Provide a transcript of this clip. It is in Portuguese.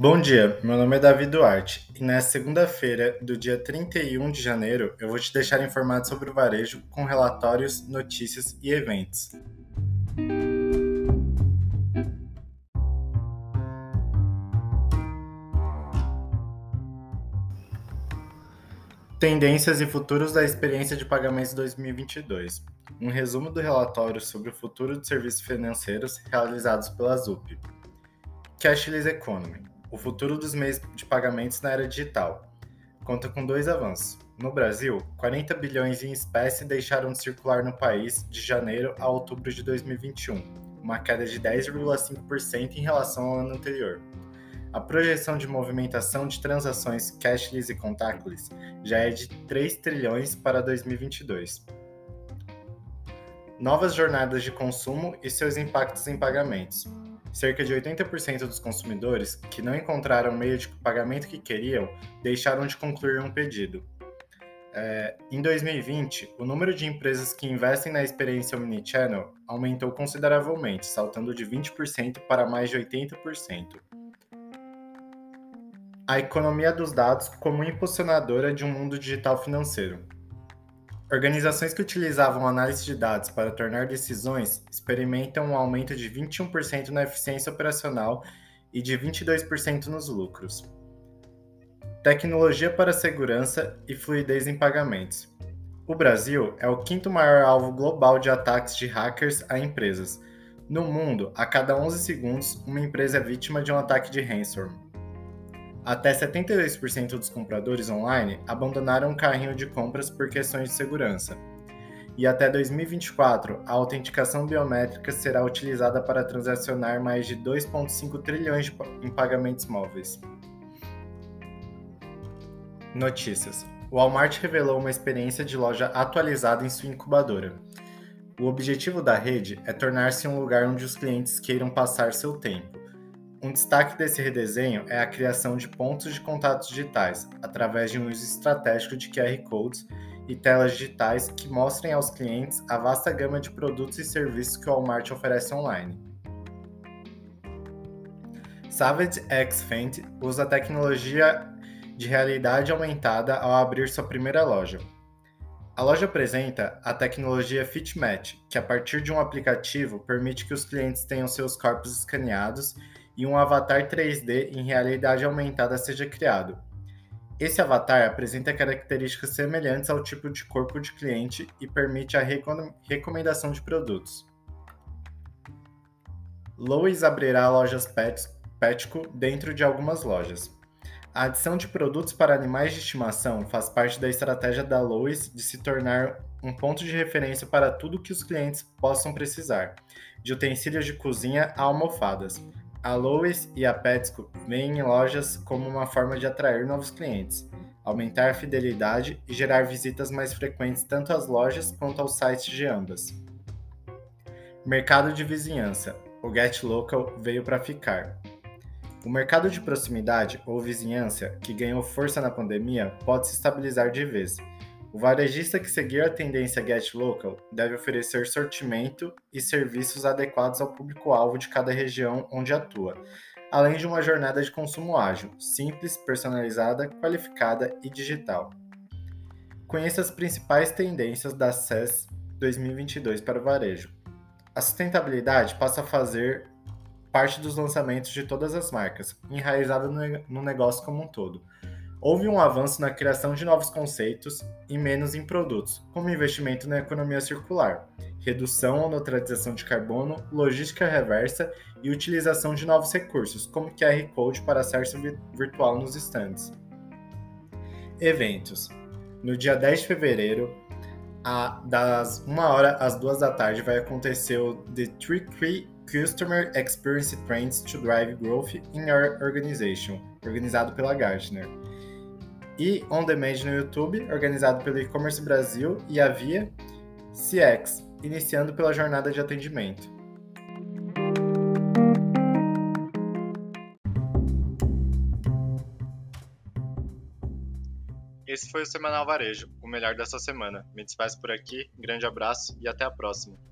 Bom dia, meu nome é Davi Duarte e nesta segunda-feira, do dia 31 de janeiro, eu vou te deixar informado sobre o varejo com relatórios, notícias e eventos. Tendências e futuros da experiência de pagamentos 2022. Um resumo do relatório sobre o futuro de serviços financeiros realizados pela ZUP. Cashless Economy o futuro dos meios de pagamentos na era digital. Conta com dois avanços. No Brasil, 40 bilhões em espécie deixaram de circular no país de janeiro a outubro de 2021, uma queda de 10,5% em relação ao ano anterior. A projeção de movimentação de transações cashless e contactless já é de 3 trilhões para 2022. Novas jornadas de consumo e seus impactos em pagamentos. Cerca de 80% dos consumidores que não encontraram o meio de pagamento que queriam deixaram de concluir um pedido. É, em 2020, o número de empresas que investem na experiência omnichannel aumentou consideravelmente, saltando de 20% para mais de 80%. A economia dos dados como impulsionadora de um mundo digital financeiro. Organizações que utilizavam análise de dados para tornar decisões experimentam um aumento de 21% na eficiência operacional e de 22% nos lucros. Tecnologia para segurança e fluidez em pagamentos. O Brasil é o quinto maior alvo global de ataques de hackers a empresas. No mundo, a cada 11 segundos, uma empresa é vítima de um ataque de ransomware. Até 72% dos compradores online abandonaram o carrinho de compras por questões de segurança. E até 2024, a autenticação biométrica será utilizada para transacionar mais de 2,5 trilhões em pagamentos móveis. Notícias: o Walmart revelou uma experiência de loja atualizada em sua incubadora. O objetivo da rede é tornar-se um lugar onde os clientes queiram passar seu tempo um destaque desse redesenho é a criação de pontos de contatos digitais, através de um uso estratégico de QR Codes e telas digitais que mostrem aos clientes a vasta gama de produtos e serviços que o Walmart oferece online. Savage X Fenty usa a tecnologia de realidade aumentada ao abrir sua primeira loja. A loja apresenta a tecnologia FitMatch, que a partir de um aplicativo permite que os clientes tenham seus corpos escaneados e um avatar 3D em realidade aumentada seja criado. Esse avatar apresenta características semelhantes ao tipo de corpo de cliente e permite a recomendação de produtos. Lois abrirá lojas Petco dentro de algumas lojas. A adição de produtos para animais de estimação faz parte da estratégia da Lois de se tornar um ponto de referência para tudo que os clientes possam precisar, de utensílios de cozinha a almofadas, a Lois e a Petsco veem lojas como uma forma de atrair novos clientes, aumentar a fidelidade e gerar visitas mais frequentes tanto às lojas quanto aos sites de ambas. Mercado de vizinhança. O Get Local veio para ficar. O mercado de proximidade ou vizinhança, que ganhou força na pandemia, pode se estabilizar de vez o varejista que seguir a tendência Get Local deve oferecer sortimento e serviços adequados ao público-alvo de cada região onde atua, além de uma jornada de consumo ágil, simples, personalizada, qualificada e digital. Conheça as principais tendências da CES 2022 para o varejo. A sustentabilidade passa a fazer parte dos lançamentos de todas as marcas, enraizada no negócio como um todo houve um avanço na criação de novos conceitos e menos em produtos, como investimento na economia circular, redução ou neutralização de carbono, logística reversa e utilização de novos recursos, como QR Code para acesso virtual nos estandes. Eventos. No dia 10 de fevereiro, a, das 1 hora às 2 da tarde, vai acontecer o The Three Key Customer Experience Trends to Drive Growth in Your Organization, organizado pela Gartner e On Demand no YouTube, organizado pelo E-Commerce Brasil e a Via CX, iniciando pela jornada de atendimento. Esse foi o Semanal Varejo, o melhor dessa semana. Me despeço por aqui, grande abraço e até a próxima.